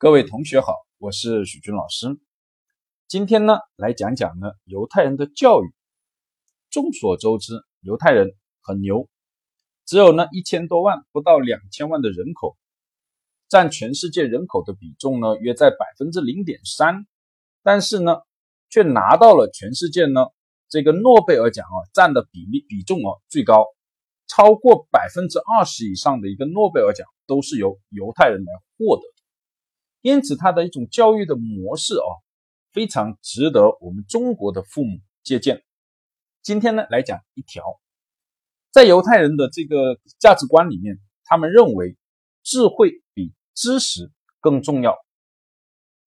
各位同学好，我是许军老师。今天呢，来讲讲呢犹太人的教育。众所周知，犹太人很牛，只有呢一千多万，不到两千万的人口，占全世界人口的比重呢约在百分之零点三，但是呢，却拿到了全世界呢这个诺贝尔奖啊占的比例比重啊最高，超过百分之二十以上的一个诺贝尔奖都是由犹太人来获得。因此，他的一种教育的模式啊，非常值得我们中国的父母借鉴。今天呢，来讲一条，在犹太人的这个价值观里面，他们认为智慧比知识更重要。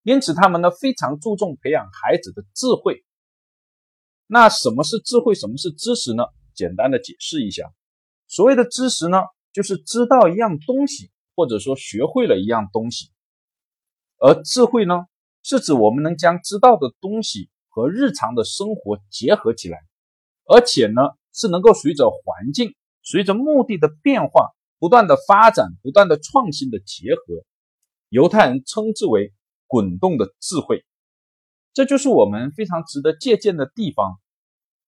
因此，他们呢非常注重培养孩子的智慧。那什么是智慧？什么是知识呢？简单的解释一下，所谓的知识呢，就是知道一样东西，或者说学会了一样东西。而智慧呢，是指我们能将知道的东西和日常的生活结合起来，而且呢，是能够随着环境、随着目的的变化，不断的发展、不断的创新的结合。犹太人称之为“滚动的智慧”，这就是我们非常值得借鉴的地方。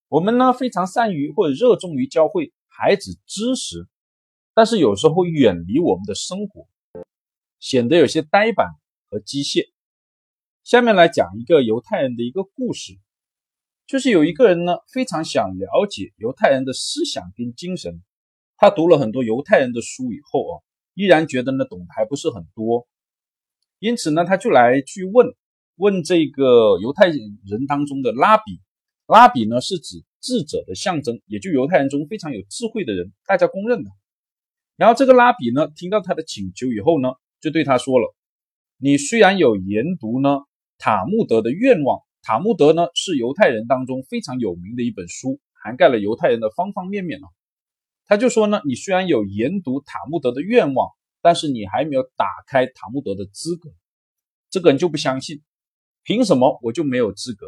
我们呢，非常善于或者热衷于教会孩子知识，但是有时候远离我们的生活，显得有些呆板。和机械。下面来讲一个犹太人的一个故事，就是有一个人呢，非常想了解犹太人的思想跟精神。他读了很多犹太人的书以后啊，依然觉得呢懂得还不是很多。因此呢，他就来去问问这个犹太人当中的拉比。拉比呢是指智者的象征，也就犹太人中非常有智慧的人，大家公认的。然后这个拉比呢，听到他的请求以后呢，就对他说了。你虽然有研读呢塔木德的愿望，塔木德呢是犹太人当中非常有名的一本书，涵盖了犹太人的方方面面啊。他就说呢，你虽然有研读塔木德的愿望，但是你还没有打开塔木德的资格。这个人就不相信，凭什么我就没有资格？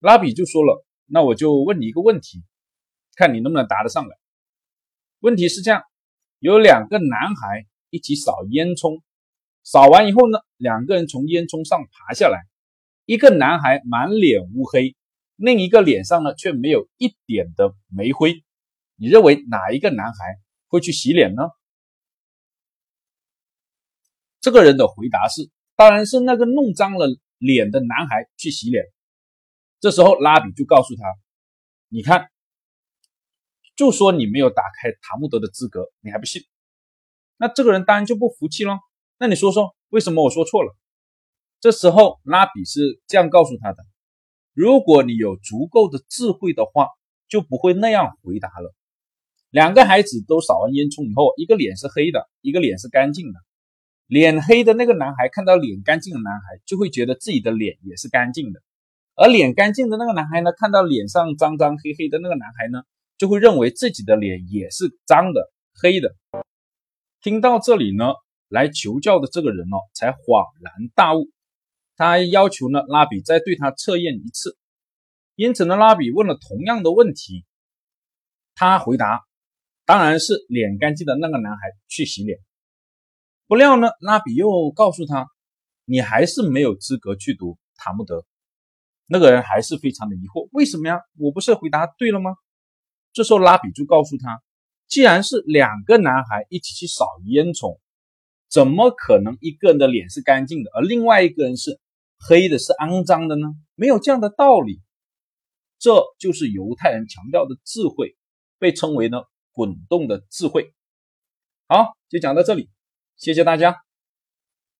拉比就说了，那我就问你一个问题，看你能不能答得上来。问题是这样，有两个男孩一起扫烟囱。扫完以后呢，两个人从烟囱上爬下来，一个男孩满脸乌黑，另一个脸上呢却没有一点的煤灰。你认为哪一个男孩会去洗脸呢？这个人的回答是，当然是那个弄脏了脸的男孩去洗脸。这时候拉比就告诉他：“你看，就说你没有打开塔木德的资格，你还不信？那这个人当然就不服气了。”那你说说，为什么我说错了？这时候拉比是这样告诉他的：如果你有足够的智慧的话，就不会那样回答了。两个孩子都扫完烟囱以后，一个脸是黑的，一个脸是干净的。脸黑的那个男孩看到脸干净的男孩，就会觉得自己的脸也是干净的；而脸干净的那个男孩呢，看到脸上脏脏黑黑的那个男孩呢，就会认为自己的脸也是脏的、黑的。听到这里呢？来求教的这个人哦，才恍然大悟。他要求呢，拉比再对他测验一次。因此呢，拉比问了同样的问题，他回答：“当然是脸干净的那个男孩去洗脸。”不料呢，拉比又告诉他：“你还是没有资格去读塔木德。”那个人还是非常的疑惑：“为什么呀？我不是回答对了吗？”这时候，拉比就告诉他：“既然是两个男孩一起去扫烟囱。”怎么可能一个人的脸是干净的，而另外一个人是黑的、是肮脏的呢？没有这样的道理。这就是犹太人强调的智慧，被称为呢滚动的智慧。好，就讲到这里，谢谢大家。